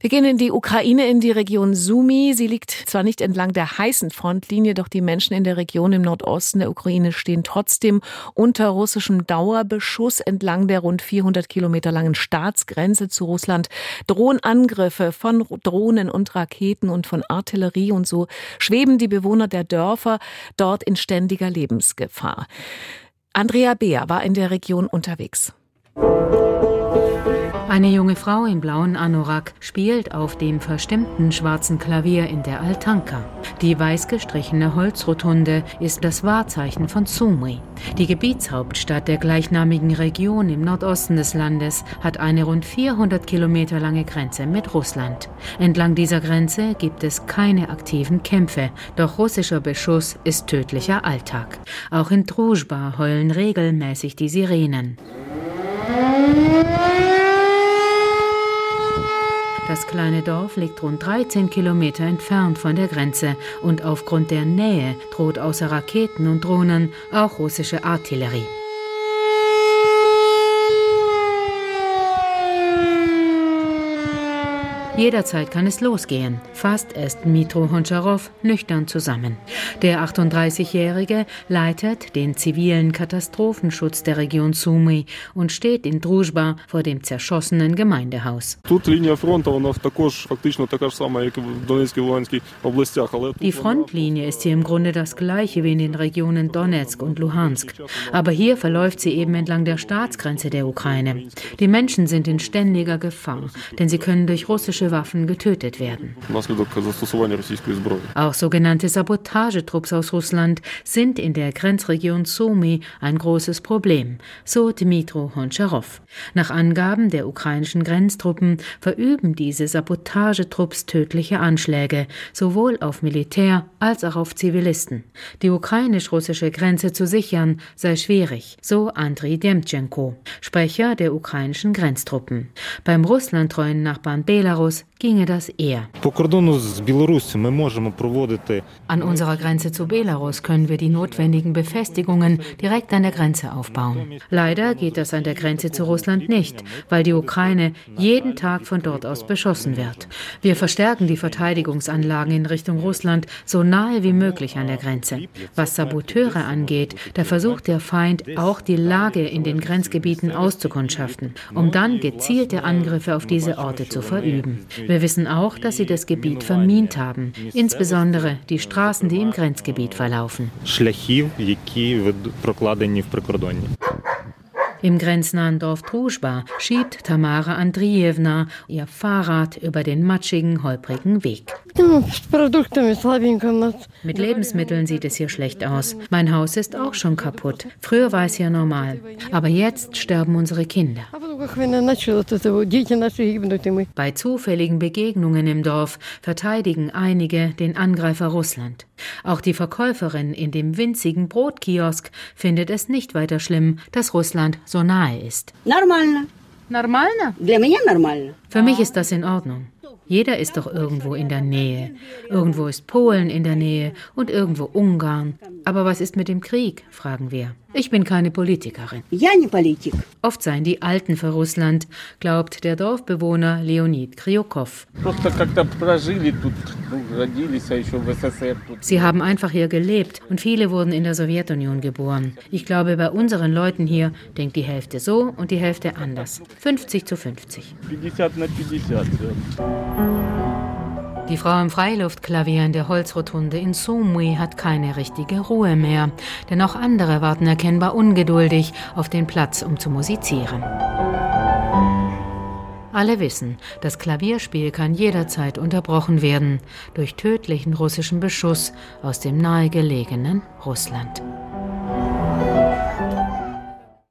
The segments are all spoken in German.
Wir gehen in die Ukraine, in die Region Sumi. Sie liegt zwar nicht entlang der heißen Frontlinie, doch die Menschen in der Region im Nordosten der Ukraine stehen trotzdem unter russischem Dauerbeschuss entlang der rund 400 Kilometer langen Staatsgrenze zu Russland. Drohen Angriffe von Drohnen und Raketen und von Artillerie und so schweben die Bewohner der Dörfer dort in ständiger Lebensgefahr. Andrea Beer war in der Region unterwegs. Eine junge Frau im blauen Anorak spielt auf dem verstimmten schwarzen Klavier in der Altanka. Die weiß gestrichene Holzrotunde ist das Wahrzeichen von Sumri. Die Gebietshauptstadt der gleichnamigen Region im Nordosten des Landes hat eine rund 400 Kilometer lange Grenze mit Russland. Entlang dieser Grenze gibt es keine aktiven Kämpfe, doch russischer Beschuss ist tödlicher Alltag. Auch in Druzhba heulen regelmäßig die Sirenen. Das kleine Dorf liegt rund 13 Kilometer entfernt von der Grenze und aufgrund der Nähe droht außer Raketen und Drohnen auch russische Artillerie. Jederzeit kann es losgehen, fasst es Dmitro Honcharow nüchtern zusammen. Der 38-Jährige leitet den zivilen Katastrophenschutz der Region Sumy und steht in Druzhba vor dem zerschossenen Gemeindehaus. Die Frontlinie ist hier im Grunde das gleiche wie in den Regionen Donetsk und Luhansk. Aber hier verläuft sie eben entlang der Staatsgrenze der Ukraine. Die Menschen sind in ständiger Gefahr, denn sie können durch russische Waffen getötet werden. Auch sogenannte Sabotagetrupps aus Russland sind in der Grenzregion Sumy ein großes Problem, so Dmitro Honcharow. Nach Angaben der ukrainischen Grenztruppen verüben diese Sabotagetrupps tödliche Anschläge, sowohl auf Militär als auch auf Zivilisten. Die ukrainisch-russische Grenze zu sichern sei schwierig, so Andriy Demtschenko, Sprecher der ukrainischen Grenztruppen. Beim russlandtreuen Nachbarn Belarus ginge das eher. An unserer Grenze zu Belarus können wir die notwendigen Befestigungen direkt an der Grenze aufbauen. Leider geht das an der Grenze zu Russland nicht, weil die Ukraine jeden Tag von dort aus beschossen wird. Wir verstärken die Verteidigungsanlagen in Richtung Russland so nahe wie möglich an der Grenze. Was Saboteure angeht, da versucht der Feind auch die Lage in den Grenzgebieten auszukundschaften, um dann gezielte Angriffe auf diese Orte zu verüben. Wir wissen auch, dass sie das Gebiet vermint haben, insbesondere die Straßen, die im Grenzgebiet verlaufen. Im grenznahen Dorf Druschba schiebt Tamara Andrievna ihr Fahrrad über den matschigen, holprigen Weg. Mit Lebensmitteln sieht es hier schlecht aus. Mein Haus ist auch schon kaputt. Früher war es hier normal. Aber jetzt sterben unsere Kinder. Bei zufälligen Begegnungen im Dorf verteidigen einige den Angreifer Russland. Auch die Verkäuferin in dem winzigen Brotkiosk findet es nicht weiter schlimm, dass Russland so nahe ist. Für mich ist das in Ordnung. Jeder ist doch irgendwo in der Nähe. Irgendwo ist Polen in der Nähe und irgendwo Ungarn. Aber was ist mit dem Krieg, fragen wir. Ich bin keine Politikerin. Oft seien die Alten für Russland, glaubt der Dorfbewohner Leonid Kryukow. Sie haben einfach hier gelebt und viele wurden in der Sowjetunion geboren. Ich glaube, bei unseren Leuten hier denkt die Hälfte so und die Hälfte anders. 50 zu 50. Die Frau im Freiluftklavier in der Holzrotunde in Somui hat keine richtige Ruhe mehr, denn auch andere warten erkennbar ungeduldig auf den Platz, um zu musizieren. Alle wissen, das Klavierspiel kann jederzeit unterbrochen werden durch tödlichen russischen Beschuss aus dem nahegelegenen Russland.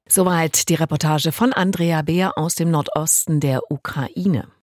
Soweit die Reportage von Andrea Beer aus dem Nordosten der Ukraine.